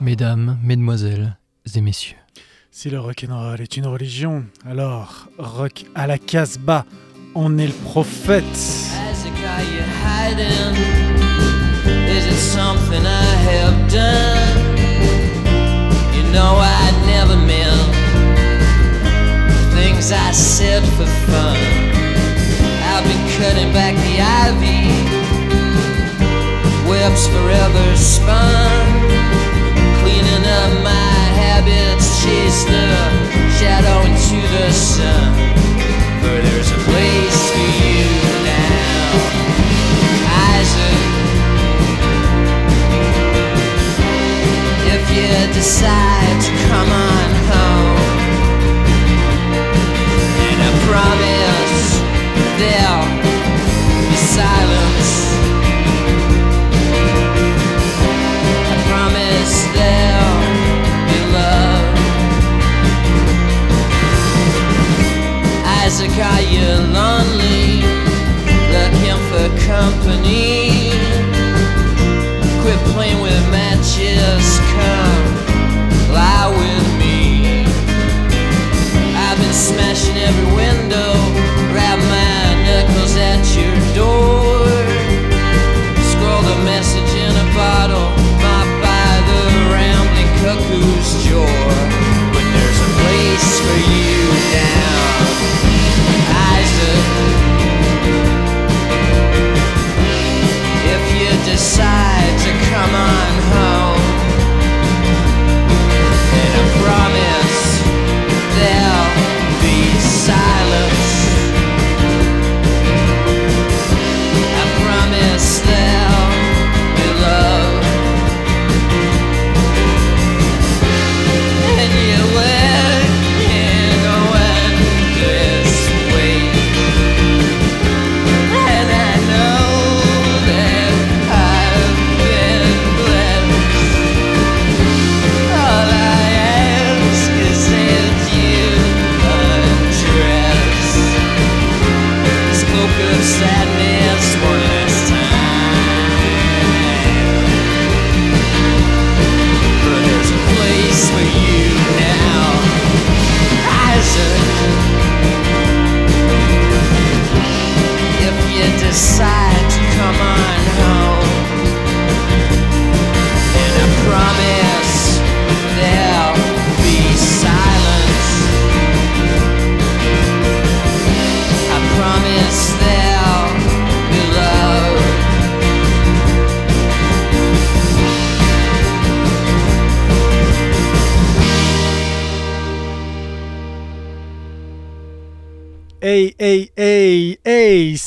Mesdames, mesdemoiselles et messieurs. Si le rock'n'roll est une religion, alors rock à la Casbah, on est le prophète. Is it something I have done? Know I never meant the things I said for fun. I've been cutting back the ivy, webs forever spun, cleaning up my habits chase the shadow into the sun. For there's a place for you you decide to come on home, and I promise there'll be silence. I promise there'll Isaac, are you lonely? Looking for company? Playing with matches, come lie with me. I've been smashing every window, grab my knuckles at your door. Scroll the message in a bottle, mop by the rambling cuckoo's jaw. But there's a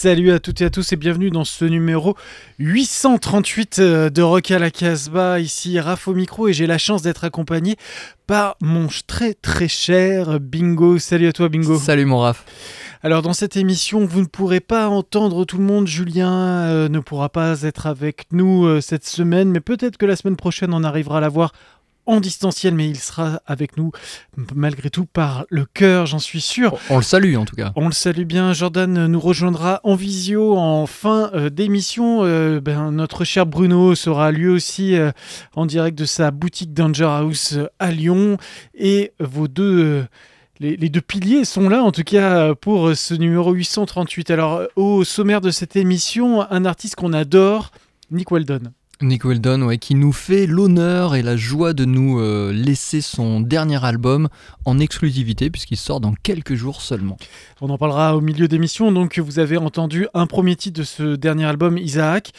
Salut à toutes et à tous et bienvenue dans ce numéro 838 euh, de Rock à la Casbah. Ici Raph au micro et j'ai la chance d'être accompagné par mon très très cher Bingo. Salut à toi Bingo. Salut mon Raph. Alors dans cette émission, vous ne pourrez pas entendre tout le monde. Julien euh, ne pourra pas être avec nous euh, cette semaine, mais peut-être que la semaine prochaine on arrivera à la voir en distanciel, mais il sera avec nous malgré tout par le cœur, j'en suis sûr. On, on le salue en tout cas. On le salue bien. Jordan nous rejoindra en visio en fin euh, d'émission. Euh, ben, notre cher Bruno sera lui aussi euh, en direct de sa boutique Danger House à Lyon. Et vos deux. les, deux piliers sont là, en tout cas, pour ce numéro 838. Alors, au sommaire de cette émission, un artiste qu'on adore, Nick Weldon. Nick Weldon, ouais, qui nous fait l'honneur et la joie de nous euh, laisser son dernier album en exclusivité, puisqu'il sort dans quelques jours seulement. On en parlera au milieu d'émission. Donc, vous avez entendu un premier titre de ce dernier album, Isaac.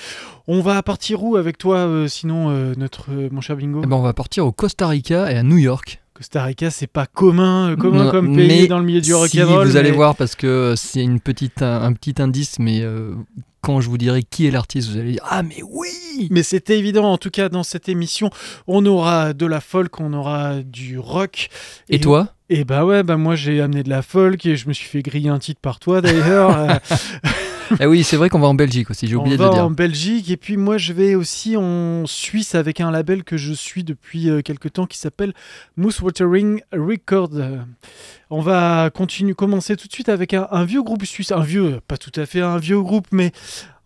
On va partir où avec toi, euh, sinon, euh, notre, mon cher Bingo Eh ben, on va partir au Costa Rica et à New York. Costa Rica, c'est pas commun, commun Non, comme pays dans le milieu du si rock'n'roll. vous allez voir, parce que c'est une petite, un, un petit indice, mais quand je vous dirai qui est l'artiste, vous allez dire Ah, mais oui Mais c'est évident, en tout cas, dans cette émission, on aura de la folk, on aura du rock. Et toi? Et bah ouais, bah moi j'ai amené de la folk et je me suis fait griller un titre par toi d'ailleurs. Eh oui, c'est vrai qu'on va en Belgique aussi, j'ai oublié on de va le dire. en Belgique et puis moi je vais aussi en Suisse avec un label que je suis depuis euh, quelque temps qui s'appelle Moose Watering Record. On va continuer, commencer tout de suite avec un, un vieux groupe suisse, un vieux, pas tout à fait un vieux groupe, mais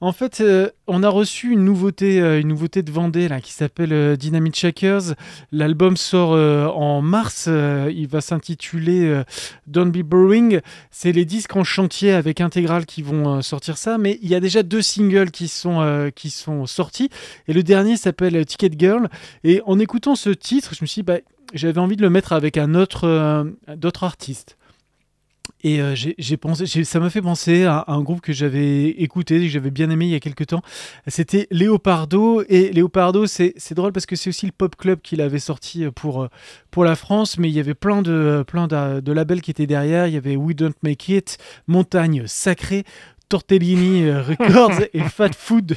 en fait, euh, on a reçu une nouveauté, euh, une nouveauté de Vendée qui s'appelle euh, Dynamite Shakers. L'album sort euh, en mars. il va s'intituler Don't Be Boring. C'est les disques en chantier avec intégral qui vont sortir ça, mais il y a déjà deux singles qui sont, qui sont sortis. Et le dernier s'appelle Ticket Girl. Et en écoutant ce titre, je me suis dit, bah, j'avais envie de le mettre avec un autre, d'autres artistes. Et euh, j'ai j'ai pensé, ça m'a fait penser à, à un groupe que j'avais écouté, que j'avais bien aimé il y a quelques temps. C'était Léopardo. Et Léopardo, c'est c'est drôle parce que c'est aussi le pop club qu'il avait sorti pour, euh, pour la France, mais il y avait plein de, plein de, de labels qui étaient derrière. Il y avait We Don't Make It, Montagne Sacrée, Tortellini euh, Records et Fat Food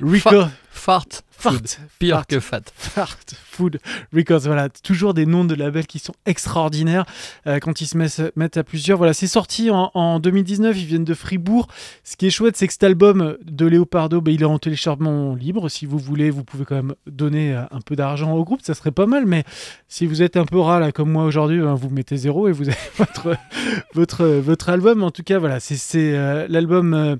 Records. Fart, Fart, food. pire Fart. que fat. Fart Food Records. Voilà, toujours des noms de labels qui sont extraordinaires euh, quand ils se mettent, mettent à plusieurs. Voilà, c'est sorti en, en 2019. Ils viennent de Fribourg. Ce qui est chouette, c'est que cet album de Léopardo, ben, il est en téléchargement libre. Si vous voulez, vous pouvez quand même donner euh, un peu d'argent au groupe. Ça serait pas mal. Mais si vous êtes un peu rat là, comme moi aujourd'hui, ben, vous mettez zéro et vous avez votre, votre, votre album. En tout cas, voilà, c'est c'est, euh, l'album. euh,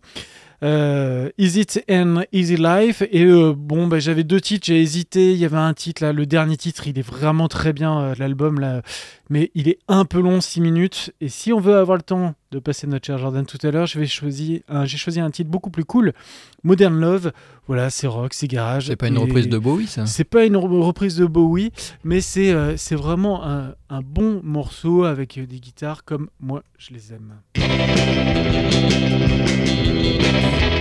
euh, Is It an Easy Life? Et euh, bon bah, j'avais deux titres j'ai hésité il y avait un titre là le dernier titre il est vraiment très bien euh, l'album là mais il est un peu long 6 minutes. Et si on veut avoir le temps de passer notre cher Jordan tout à l'heure j'ai choisi un titre beaucoup plus cool Modern Love. Voilà c'est rock c'est garage. C'est pas une reprise de Bowie, ça? c'est pas une re- reprise de Bowie, mais c'est c'est vraiment un, un bon morceau avec des guitares comme moi je les aime. A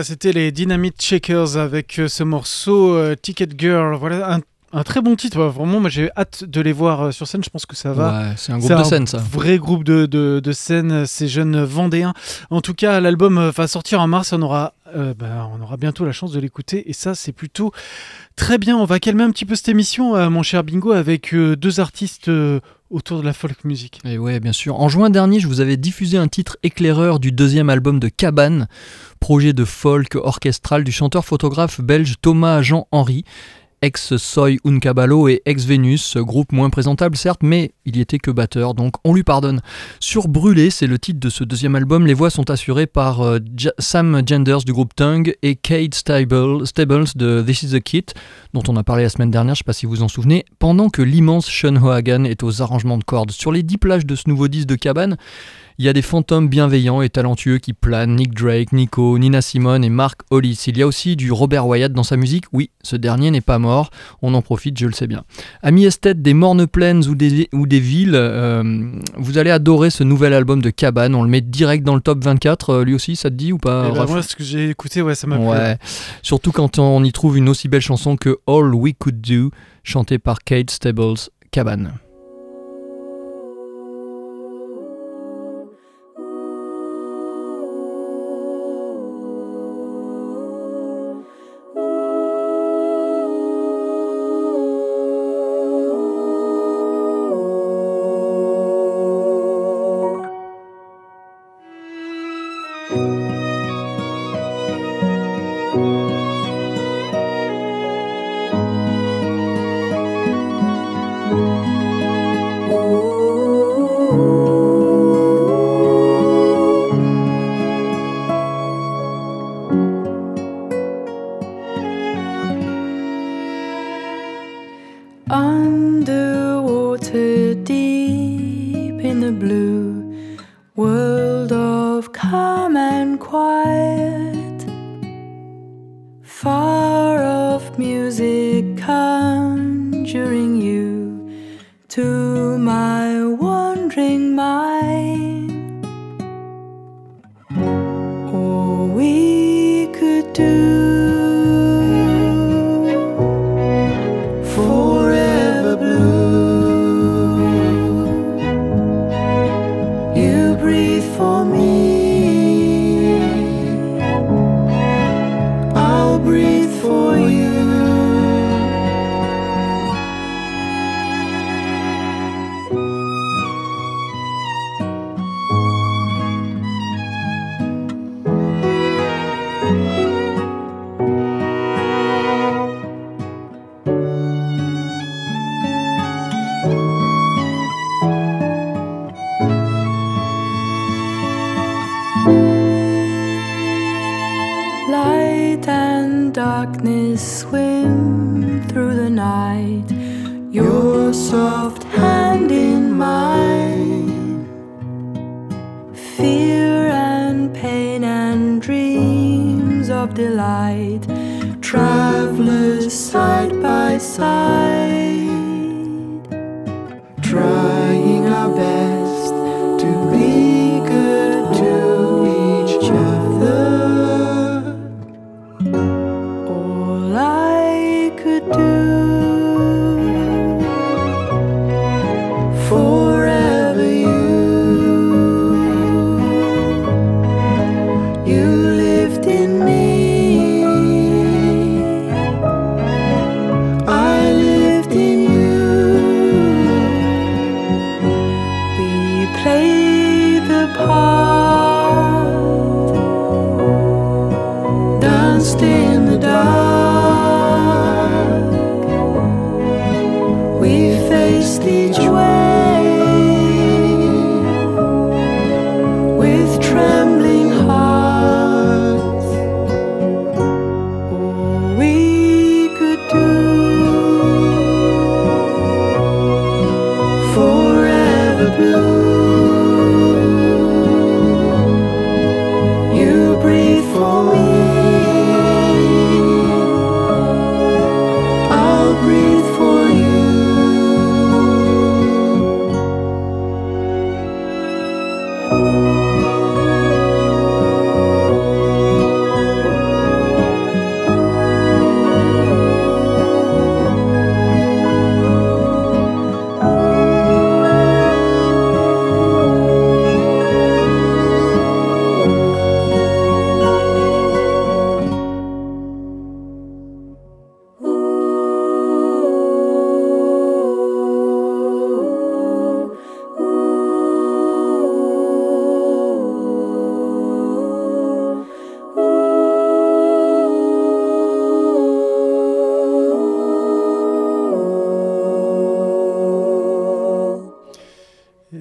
Voilà, c'était les Dynamite Shakers avec euh, ce morceau euh, Ticket Girl. Voilà un, un très bon titre. Vraiment, moi j'ai hâte de les voir euh, sur scène. Je pense que ça va. Ouais, c'est un groupe de scène, ça. Vrai groupe de, de, de scène, ces jeunes Vendéens. En tout cas, l'album va sortir en mars. On aura, euh, bah, on aura bientôt la chance de l'écouter. Et ça, c'est plutôt très bien. On va calmer un petit peu cette émission, euh, mon cher Bingo, avec euh, deux artistes autour de la folk music. Et ouais, bien sûr. En juin dernier, je vous avais diffusé un titre éclaireur du deuxième album de Cabane, projet de folk orchestral du chanteur-photographe belge Thomas Jean-Henri, ex-Soy Uncaballo et ex-Vénus, groupe moins présentable certes, mais il y était que batteur, donc on lui pardonne. Sur Brûlé, c'est le titre de ce deuxième album, les voix sont assurées par euh, Sam Genders du groupe Tongue et Kate Stable- Stables de This Is The Kit, dont on a parlé la semaine dernière, je sais pas si vous en souvenez, pendant que l'immense Sean Hohagan est aux arrangements de cordes. Sur les dix plages de ce nouveau disque de Cabane, il y a des fantômes bienveillants et talentueux qui planent, Nick Drake, Nico, Nina Simone et Mark Hollis. Il y a aussi du Robert Wyatt dans sa musique, oui, ce dernier n'est pas mort, on en profite, je le sais bien. Amis esthètes des mornes plaines ou des, ou des villes, euh, vous allez adorer ce nouvel album de Cabane, on le met direct dans le top 24, euh, lui aussi, ça te dit ou pas Eh ben, moi, ce que j'ai écouté, ouais, ça m'a plu. Ouais, surtout quand on y trouve une aussi belle chanson que All We Could Do, chantée par Kate Stables, Cabane. Of delight. Travelers side by side. Trying our best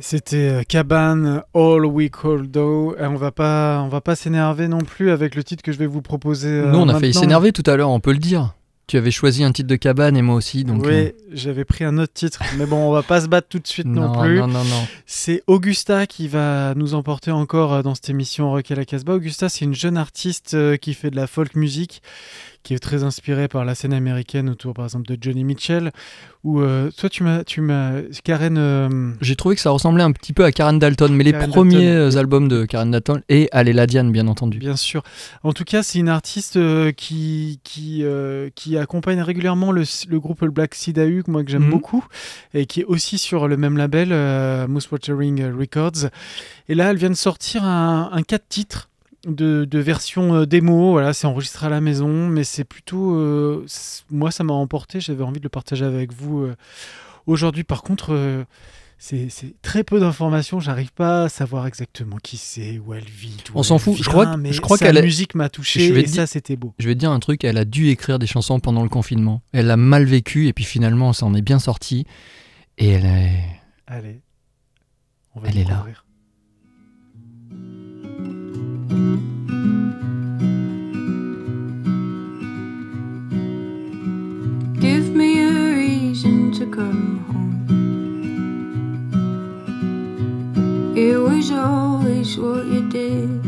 C'était euh, Cabane All We Call Do. Et on va pas, on va pas s'énerver non plus avec le titre que je vais vous proposer. euh, Nous, on a failli s'énerver tout à l'heure, on peut le dire. Tu avais choisi un titre de cabane et moi aussi, donc. oui, euh, j'avais pris un autre titre, mais bon, on va pas se battre tout de suite non, non, plus. non, non, non. C'est Augusta qui va nous emporter encore dans cette émission Rock à la Casbah. Augusta, c'est une jeune artiste qui fait de la folk music, qui est très inspirée par la scène américaine autour, par exemple, de Johnny Mitchell. Ou euh, toi, tu m'as, tu m'as, Karen. euh, J'ai trouvé que ça ressemblait un petit peu à Karen Dalton, mais les premiers Dalton. euh, albums de Karen Dalton et à Diane, bien entendu. Bien sûr. En tout cas, c'est une artiste euh, qui, qui, qui accompagne régulièrement le, le groupe Black Sidahu, moi que j'aime Mhm. beaucoup, et qui est aussi sur le même label, euh, Mouthwatering Records. Et là, elle vient de sortir un, un 4 titres de, de version euh, démo. Voilà, c'est enregistré à la maison, mais c'est plutôt. euh, moi, ça m'a emporté. J'avais envie de le partager avec vous euh, aujourd'hui. Par contre. c'est très peu d'informations, j'arrive pas à savoir exactement qui c'est, où elle vit. On s'en fout, je crois que- mais je crois sa musique m'a touché Je vais et ça c'était beau. Je vais te dire un truc, elle a dû écrire des chansons pendant le confinement. Elle a mal vécu et puis finalement, ça en est bien sorti. Et elle est. Allez, on va Elle est là. Give me a reason to come home. It was always what you did.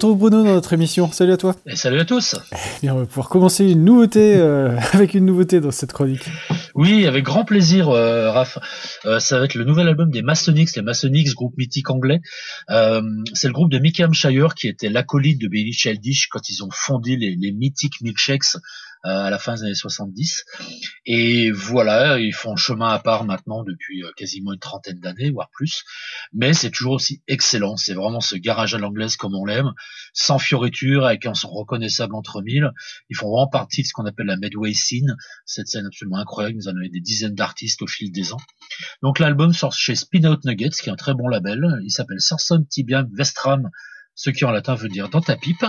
Retrouve Bruno dans notre émission. Salut à toi. Et salut à tous. Bien, on va pouvoir commencer une nouveauté euh, avec une nouveauté dans cette chronique. Oui, avec grand plaisir, euh, Raph. Euh, ça va être le nouvel album des Masonics, les Masonics, groupe mythique anglais. Euh, c'est le groupe de Mickey Hampshire qui était l'acolyte de Billy Childish quand ils ont fondé les, les mythiques Milkshakes à la fin des années 70. Et voilà, ils font chemin à part maintenant depuis euh, quasiment une trentaine d'années, voire plus. Mais c'est toujours aussi excellent. C'est vraiment ce garage à l'anglaise comme on l'aime, sans fioritures, avec un son reconnaissable entre mille. Ils font vraiment partie de ce qu'on appelle la Medway Scene, cette scène absolument incroyable. Nous en avons des dizaines d'artistes au fil des ans. Donc l'album sort chez Spin Out Nuggets, qui est un très bon label. Il s'appelle Sarson Tibiam Vestram, ce qui en latin veut dire dans ta pipe.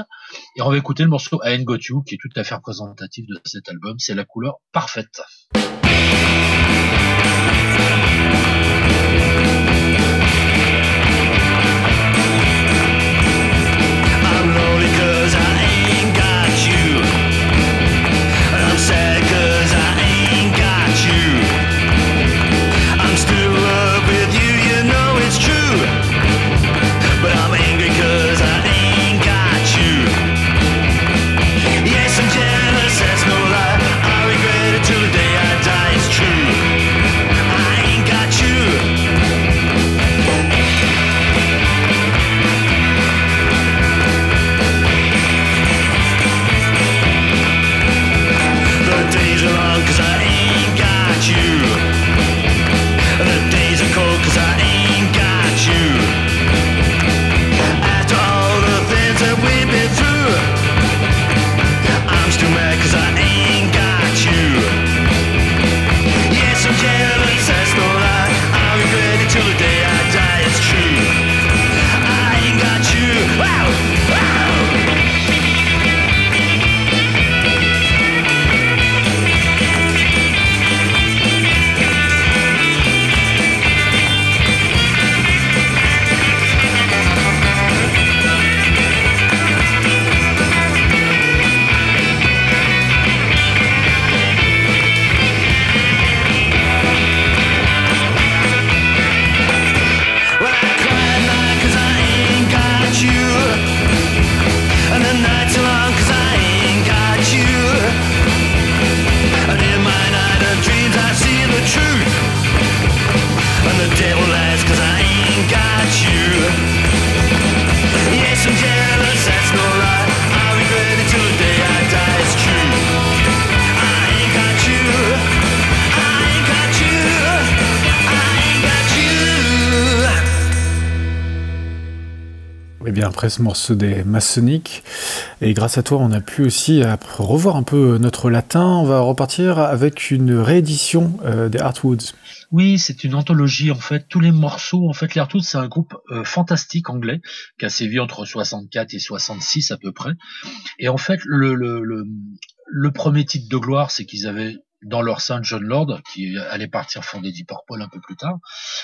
Et on va écouter le morceau I qui est tout à fait représentatif de cet album. C'est la couleur parfaite. Après ce morceau des Masoniques, et grâce à toi on a pu aussi revoir un peu notre latin, on va repartir avec une réédition euh, des Heartwoods. Oui, c'est une anthologie en fait. Tous les morceaux, en fait, l'Airtooth, c'est un groupe euh, fantastique anglais qui a sévi entre 64 et 66 à peu près. Et en fait, le, le premier titre de gloire, c'est qu'ils avaient dans leur sein John Lord, qui allait partir fonder Deep Purple un peu plus tard.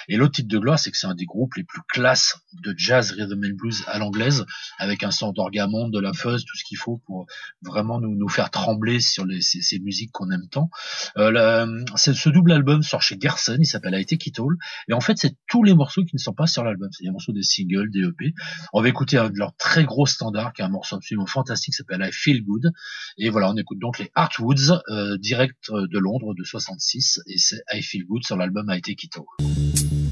Et l'autre titre de gloire, c'est que c'est un des groupes les plus classes de jazz, rhythm and blues à l'anglaise, avec un son d'orgamonde, de la fuzz, tout ce qu'il faut pour vraiment nous, nous faire trembler sur les, ces, ces musiques qu'on aime tant. Euh, ce double album sort chez Gerson, il s'appelle I Take It All. Et en fait, c'est tous les morceaux qui ne sont pas sur l'album. C'est des morceaux des singles, des EP. On va écouter un de leurs très gros standards, qui est un morceau absolument fantastique, s'appelle I Feel Good. Et voilà, on écoute donc les Heartwoods, euh, direct euh, de Londres de 66, et c'est I Feel Good sur l'album I Take It.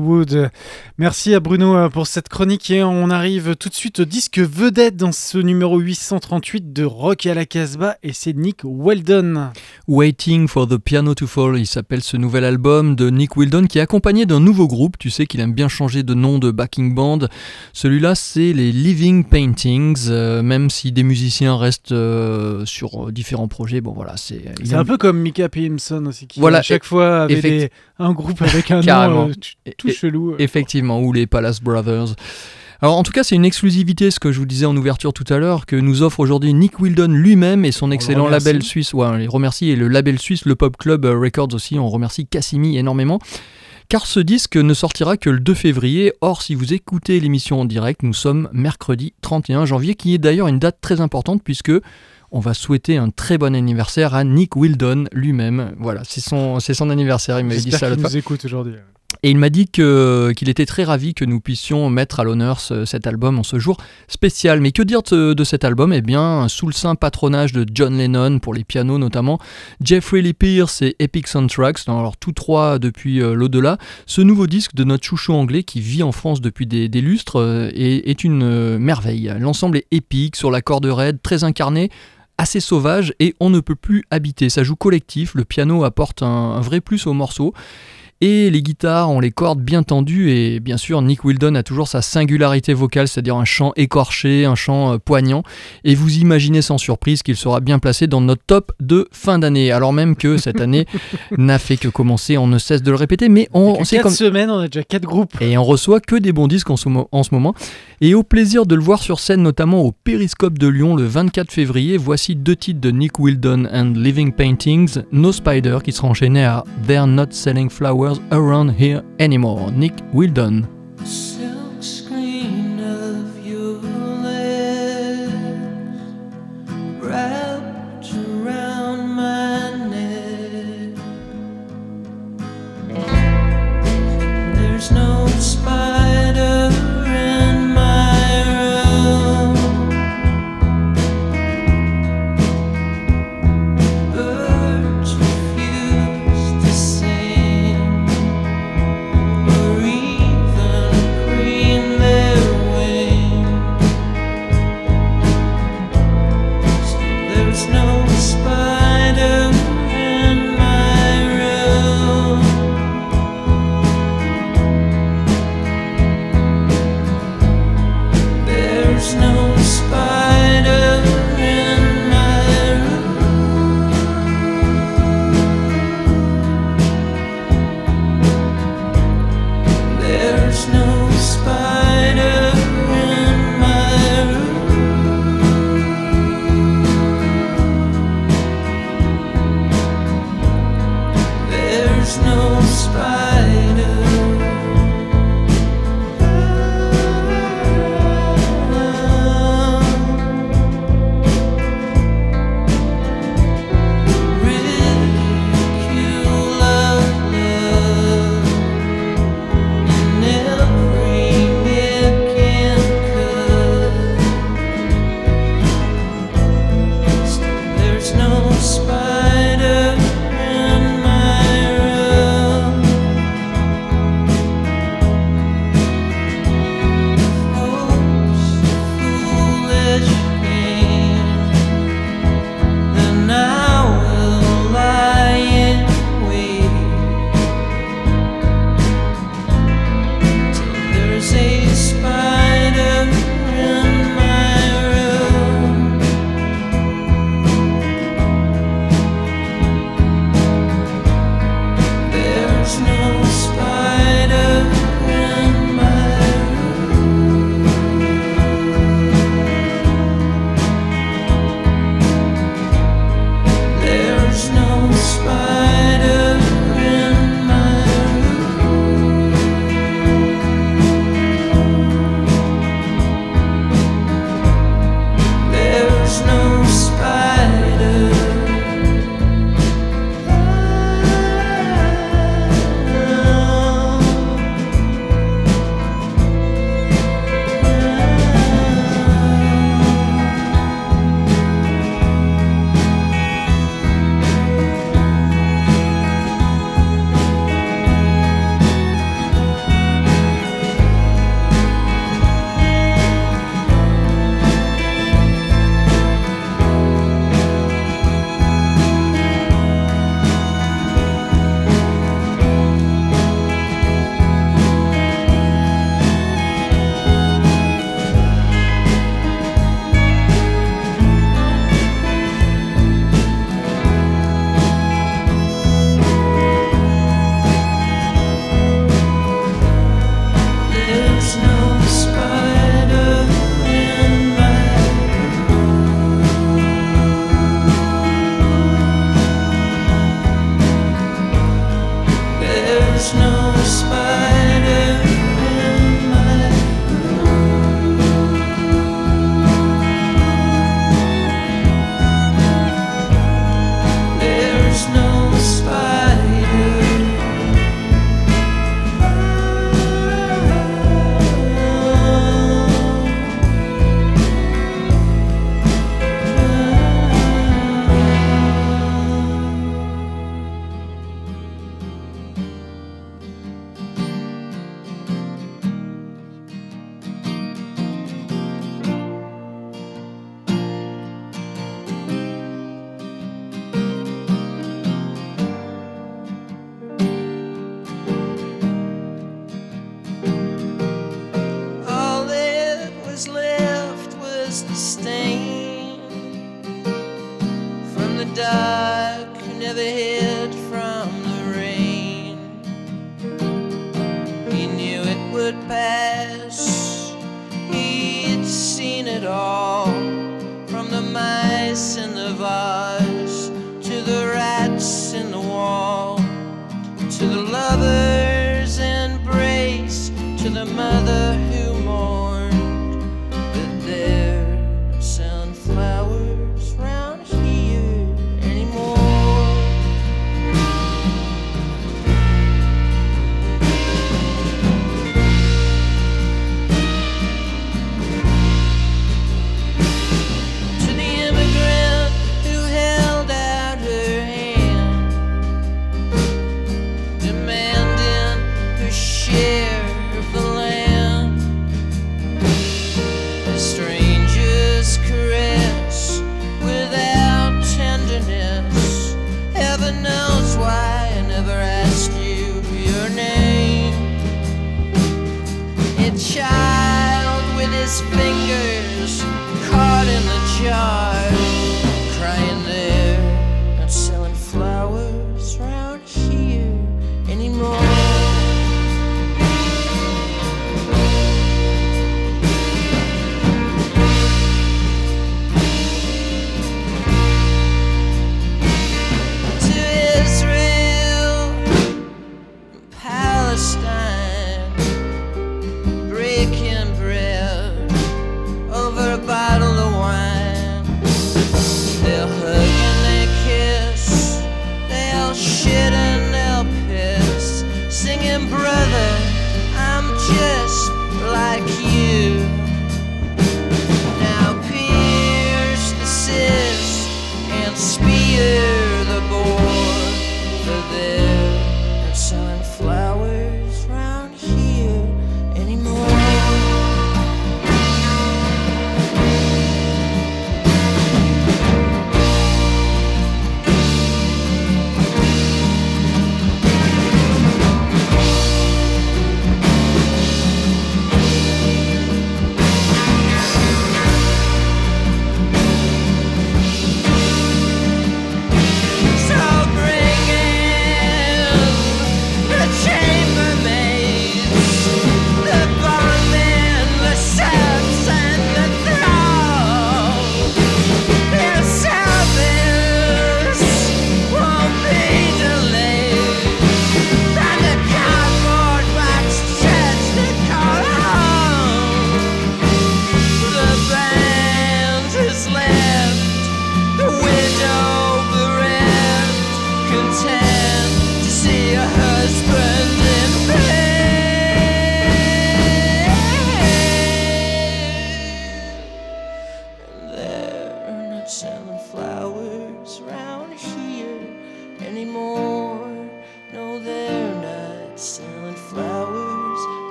Des Artwood. Merci à Bruno euh, pour cette chronique et on arrive tout de suite au disque vedette dans ce numéro 838 de Rock à la Casbah et c'est Nick Weldon. Waiting for the Piano to Fall, il s'appelle ce nouvel album de Nick Wildon qui est accompagné d'un nouveau groupe. Tu sais qu'il aime bien changer de nom de backing band. Celui-là, c'est les Living Paintings, euh, même si des musiciens restent euh, sur différents projets. Bon voilà, c'est. C'est un peu comme Mika Pimson aussi qui Voilà, à chaque fois avait des- un groupe avec un nom euh, tout Et- chelou. euh. Effectivement, ou les Palace Brothers. Alors en tout cas, c'est une exclusivité, ce que je vous disais en ouverture tout à l'heure, que nous offre aujourd'hui Nick Wildon lui-même et son le excellent label suisse. Ouais, on les remercie et le label suisse, le Pop Club euh, Records aussi. On remercie Cassimi énormément. Car ce disque ne sortira que le 2 février. Or, si vous écoutez l'émission en direct, nous sommes mercredi 31 janvier, qui est d'ailleurs une date très importante puisque on va souhaiter un très bon anniversaire à Nick Wildon lui-même. Voilà, c'est son, son anniversaire. Il m'avait dit ça fois. nous écoute aujourd'hui. Et il m'a dit qu'il était très ravi que nous puissions mettre à l'honneur ce- cet album en ce jour spécial. Mais que dire de, cet album? Eh bien, sous le saint patronage de John Lennon, pour les pianos notamment, Jeffrey Lee Pierce et Epic Soundtracks, dans alors tous trois depuis euh, l'au-delà, ce nouveau disque de notre chouchou anglais qui vit en France depuis des, lustres euh, est, est une euh, merveille. L'ensemble est épique, sur la corde raide, très incarné, assez sauvage et on ne peut plus habiter. Ça joue collectif, le piano apporte un, un vrai plus au morceau. Et les guitares ont les cordes bien tendues et bien sûr Nick Wildon a toujours sa singularité vocale, c'est-à-dire un chant écorché, un chant euh, poignant. Et vous imaginez sans surprise qu'il sera bien placé dans notre top de fin d'année, alors même que cette année n'a fait que commencer, on ne cesse de le répéter, mais on, On, c'est 4 comme... semaines, on a déjà 4 groupes. Et on reçoit que des bons disques en ce, en ce moment. Et au plaisir de le voir sur scène, notamment au Périscope de Lyon le 24 février, voici deux titres de Nick Wildon and Living Paintings, No Spider, qui sera enchaîné à They're Not Selling Flowers Around Here Anymore. Nick Wildon.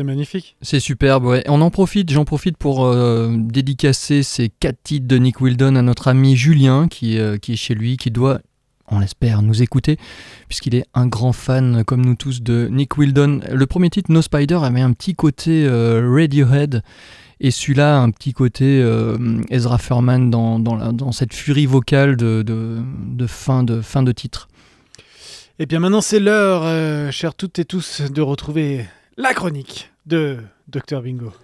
C'est magnifique. C'est superbe, ouais. On en profite, j'en profite pour euh, dédicacer ces quatre titres de Nick Wildon à notre ami Julien, qui, euh, qui est chez lui, qui doit, on l'espère, nous écouter, puisqu'il est un grand fan, comme nous tous, de Nick Wildon. Le premier titre, No Spider, avait un petit côté euh, Radiohead, et celui-là, un petit côté euh, Ezra Furman dans, dans, la- dans cette furie vocale de, de, de fin, de fin de titre. Et bien maintenant, c'est l'heure, euh, chers toutes et tous, de retrouver la chronique de Dr Bingo.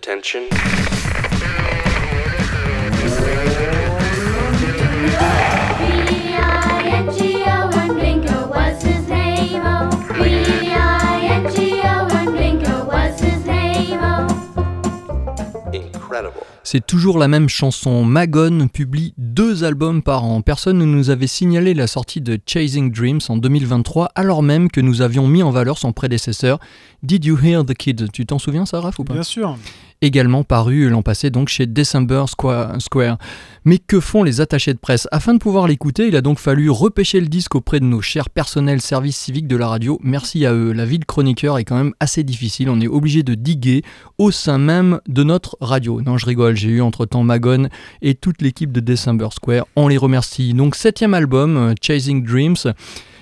C'est toujours la même chanson. Magon publie deux albums par an. Personne ne nous avait signalé la sortie de Chasing Dreams en 2023, alors même que nous avions mis en valeur son prédécesseur, Did You Hear the Kid? Tu t'en souviens, ça, Raph, ou pas? Bien sûr. Également paru l'an passé donc chez December Squa- Square. Mais que font les attachés de presse? Afin de pouvoir l'écouter, il a donc fallu repêcher le disque auprès de nos chers personnels services civiques de la radio. Merci à eux. La vie de chroniqueur est quand même assez difficile. On est obligé de diguer au sein même de notre radio. Non, je rigole. J'ai eu entre-temps Magon et toute l'équipe de December Square. On les remercie. Donc septième album, euh, Chasing Dreams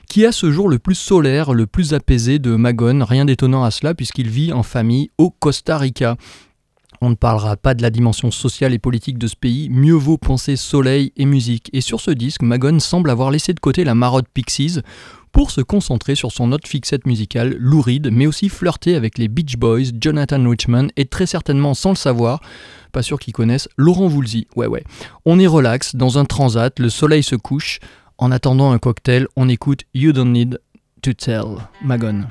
qui à ce jour le plus solaire, le plus apaisé de Magon. Rien d'étonnant à cela puisqu'il vit en famille au Costa Rica. On ne parlera pas de la dimension sociale et politique de ce pays, mieux vaut penser soleil et musique. Et sur ce disque, Magon semble avoir laissé de côté la marotte Pixies pour se concentrer sur son autre fixette musicale, louride, mais aussi flirter avec les Beach Boys, Jonathan Richman et très certainement, sans le savoir, pas sûr qu'ils connaissent, Laurent Voulzy. Ouais, ouais. On est relax, dans un transat, le soleil se couche. En attendant un cocktail, on écoute You Don't Need to Tell, Magon.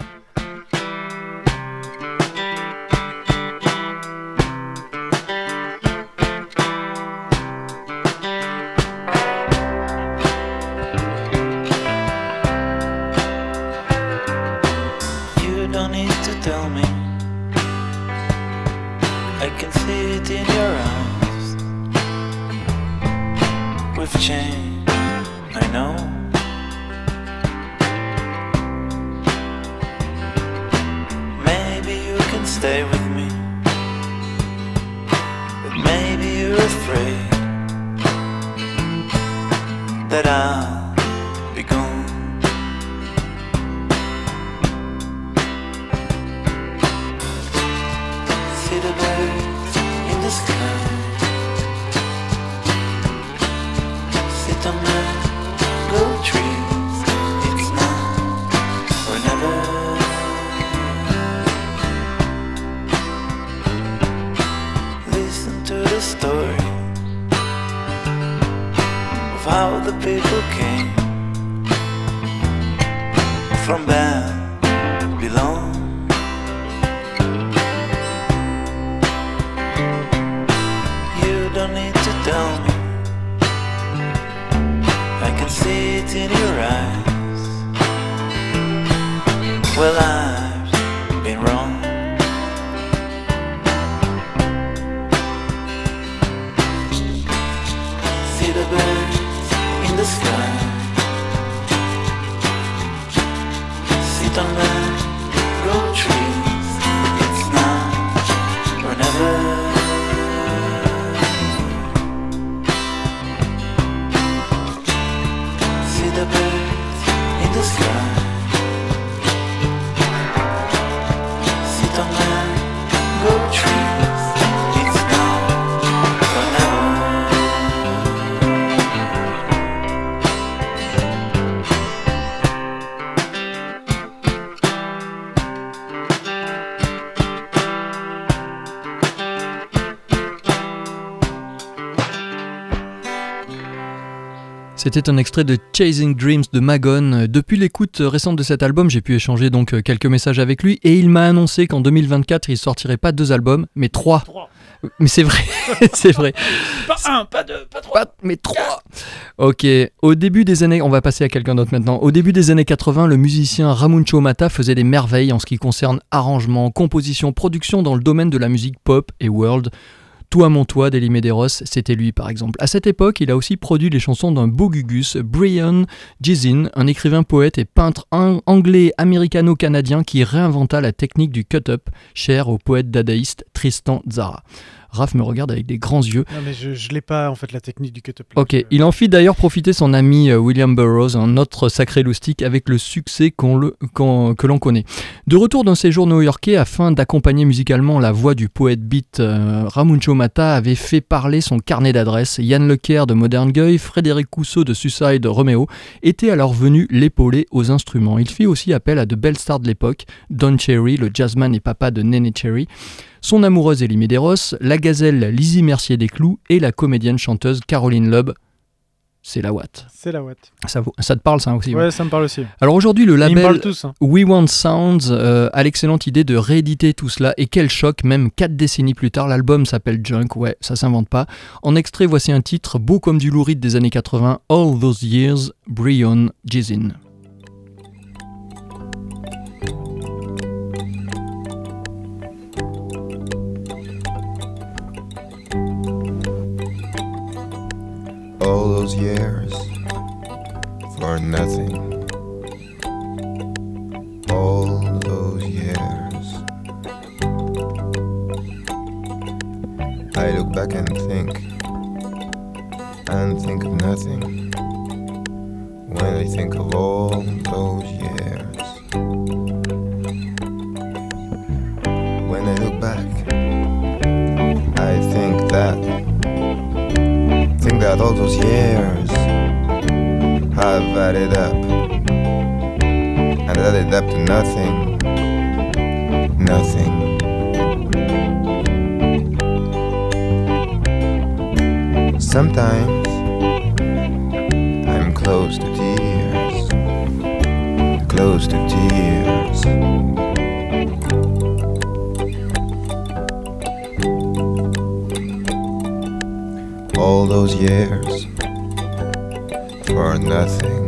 from there. C'était un extrait de Chasing Dreams de Magon. Depuis l'écoute récente de cet album, j'ai pu échanger donc quelques messages avec lui et il m'a annoncé qu'en 2024, il sortirait pas deux albums, mais trois. Mais c'est vrai, c'est vrai. Pas un, pas deux, pas trois. Pas, mais trois. Ok, au début des années, on va passer à quelqu'un d'autre maintenant. Au début des années 80, le musicien Ramuncho Mata faisait des merveilles en ce qui concerne arrangement, composition, production dans le domaine de la musique pop et world. Toi mon toi d'Elie Medeiros, c'était lui par exemple. À cette époque, il a aussi produit les chansons d'un beau gugus, Brian Gizin, un écrivain, poète et peintre an- anglais américano-canadien qui réinventa la technique du cut-up, chère au poète dadaïste Tristan Tzara. Raph me regarde avec des grands yeux. Non, mais je, je l'ai pas en fait la technique du cut-up. Ok, Euh, il en fit d'ailleurs profiter son ami euh, William Burroughs, un autre sacré loustique, avec le succès qu'on le- qu'on- que l'on connaît. De retour d'un séjour new-yorkais, afin d'accompagner musicalement la voix du poète beat, euh, Ramuncho Mata avait fait parler son carnet d'adresses. Yann Lecaire de Modern Guy, Frédéric Cousseau de Suicide Romeo étaient alors venus l'épauler aux instruments. Il fit aussi appel à de belles stars de l'époque, Don Cherry, le jazzman et papa de Nene Cherry, son amoureuse Elie Medeiros, la gazelle Lizzie Mercier des Clous et la comédienne chanteuse Caroline Loeb. C'est la Watt. C'est la Watt. Ça, ça te parle ça aussi Ouais, ça me parle aussi. Alors aujourd'hui le label tous. hein. We Want Sounds euh, a l'excellente idée de rééditer tout cela et quel choc, même 4 décennies plus tard, l'album s'appelle Junk, ouais, ça s'invente pas. En extrait, voici un titre beau comme du louride des années 80, All Those Years, Brion Jizin. All those years for nothing. All those years. I look back and think, and think of nothing. When I think of all those years. When I look back, I think that that all those years I've added up and added up to nothing, nothing. Sometimes I'm close to tears, close to tears. All those years for nothing,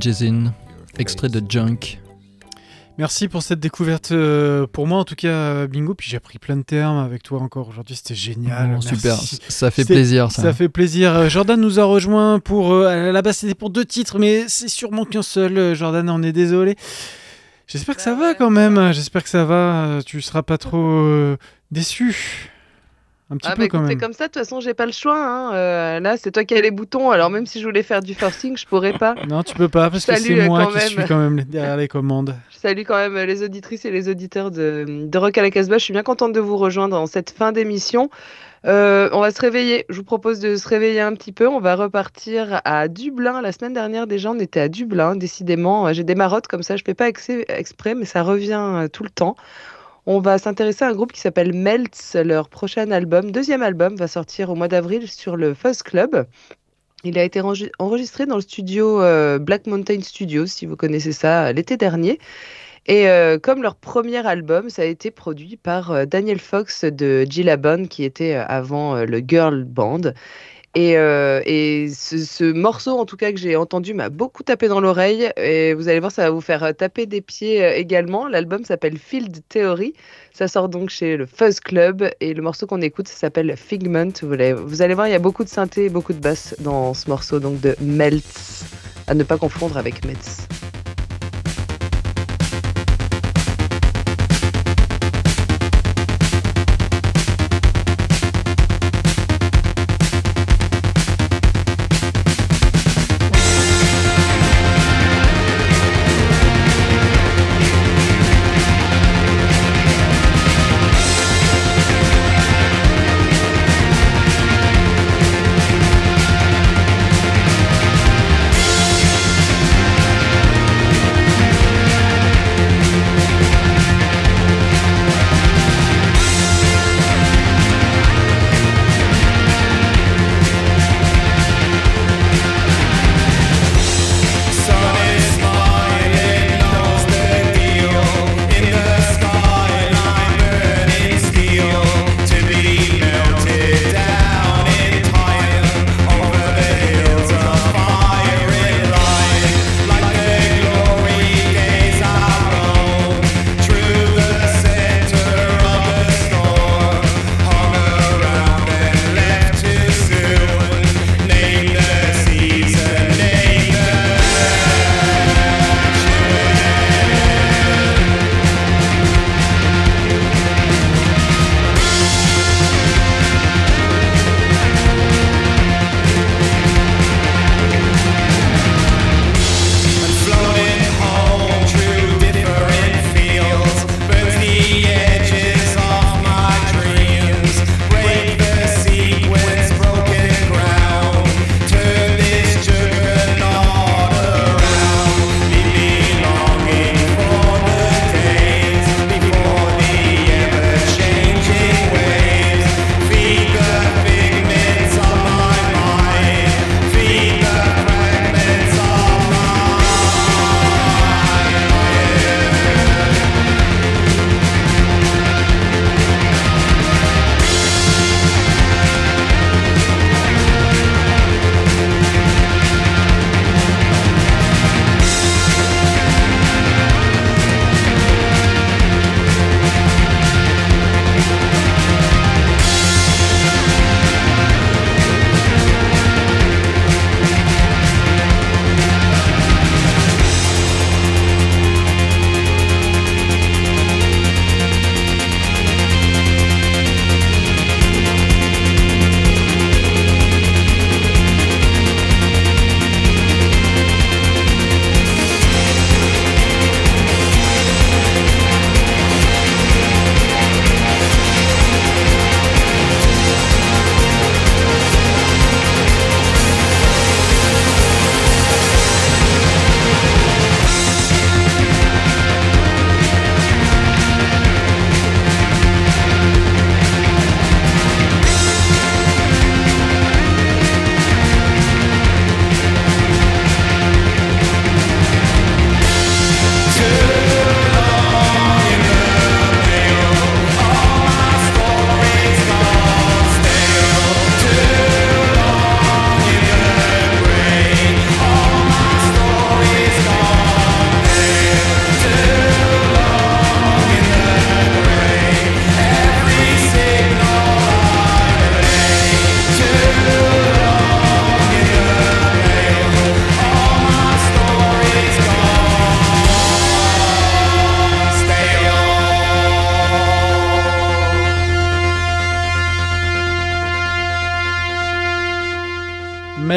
Jizin, your extrait de Junk. Merci pour cette découverte, euh, pour moi en tout cas, euh, bingo. Puis j'ai appris plein de termes avec toi encore aujourd'hui, c'était génial. Oh, super, ça fait plaisir ça. Ça fait plaisir. Euh, Jordan nous a rejoint pour. euh, à la base, c'était pour deux titres, mais c'est sûrement qu'un seul. Jordan, on est désolé. J'espère que ça va quand même. J'espère que ça va. Tu seras pas trop euh, déçu. Un petit Ah peu bah quand écoute, c'est même. comme ça, de toute façon, j'ai pas le choix. hein. Euh, là, c'est toi qui as les boutons, alors même si je voulais faire du forcing, je pourrais pas. Non, tu peux pas parce que c'est euh, moi qui même. suis quand même derrière les commandes. Je salue quand même les auditrices et les auditeurs de, de Rock à la Casbah. Je suis bien contente de vous rejoindre en cette fin d'émission. Euh, on va se réveiller. Je vous propose de se réveiller un petit peu. On va repartir à Dublin. La semaine dernière, déjà, on était à Dublin. Décidément, Euh, j'ai des marottes comme ça. Je fais pas ex- exprès, mais ça revient euh, tout le temps. On va s'intéresser à un groupe qui s'appelle Melts. Leur prochain album, deuxième album, va sortir au mois d'avril sur le Fuzz Club. Il a été enregi- enregistré dans le studio euh, Black Mountain Studios, si vous connaissez ça, euh, l'été dernier. Et euh, comme leur premier album, ça a été produit par Daniel Fox de Gillabon, qui était avant le Girl Band. Et, euh, ce morceau, en tout cas, que j'ai entendu, m'a beaucoup tapé dans l'oreille. Et vous allez voir, ça va vous faire euh, taper des pieds euh, également. L'album s'appelle Field Theory. Ça sort donc chez le Fuzz Club. Et le morceau qu'on écoute, ça s'appelle Figment. Vous allez, vous allez voir, il y a beaucoup de synthé et beaucoup de basse dans ce morceau donc de Melts. À ne pas confondre avec Metz.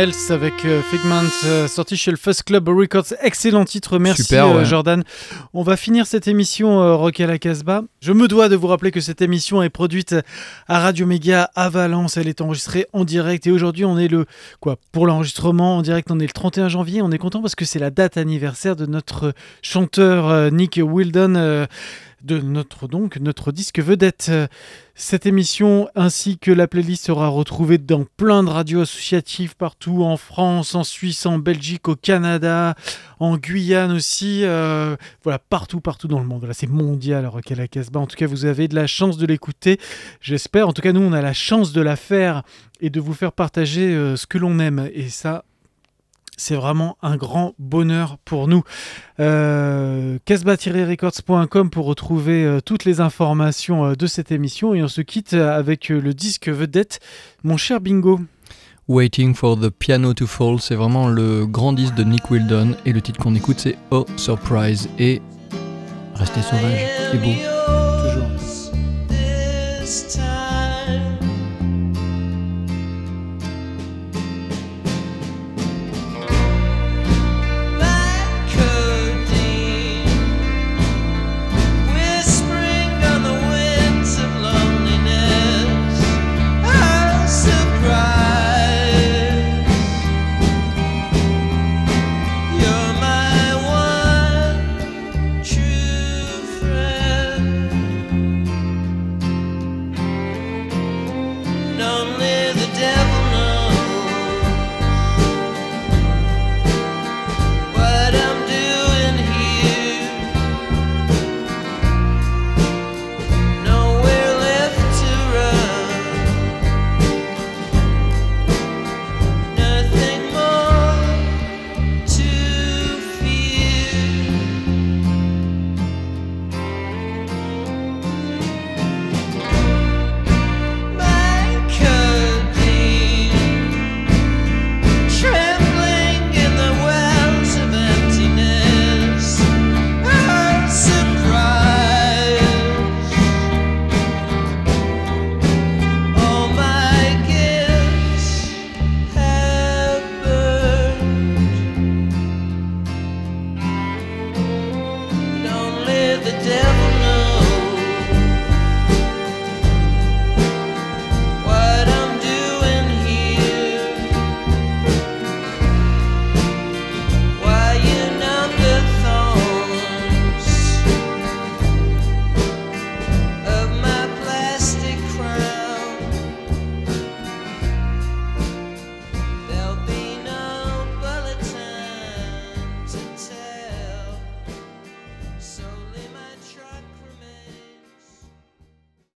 Avec euh, Figment euh, sorti chez le First Club Records. Excellent titre, merci Super, euh, ouais. Jordan. On va finir cette émission Rock à la Casbah. Je me dois de vous rappeler que cette émission est produite à Radio Méga à Valence. Elle est enregistrée en direct et aujourd'hui on est le quoi pour l'enregistrement en direct on est le 31 janvier. On est content parce que c'est la date anniversaire de notre chanteur Nick Wildon. De notre donc notre disque vedette. Cette émission ainsi que la playlist sera retrouvée dans plein de radios associatives partout en France, en Suisse, en Belgique, au Canada, en Guyane aussi, euh, voilà partout partout dans le monde. Voilà, c'est mondial Rock à la Casbah. En tout cas, vous avez de la chance de l'écouter. J'espère. En tout cas, nous on a la chance de la faire et de vous faire partager euh, ce que l'on aime et ça c'est vraiment un grand bonheur pour nous. Euh, casbah-records.com pour retrouver euh, toutes les informations euh, de cette émission. Et on se quitte avec euh, le disque vedette, mon cher Bingo. Waiting for the Piano to Fall, c'est vraiment le grand disque de Nick Wildon et le titre qu'on écoute c'est Oh Surprise et restez sauvages et beau. Toujours. This time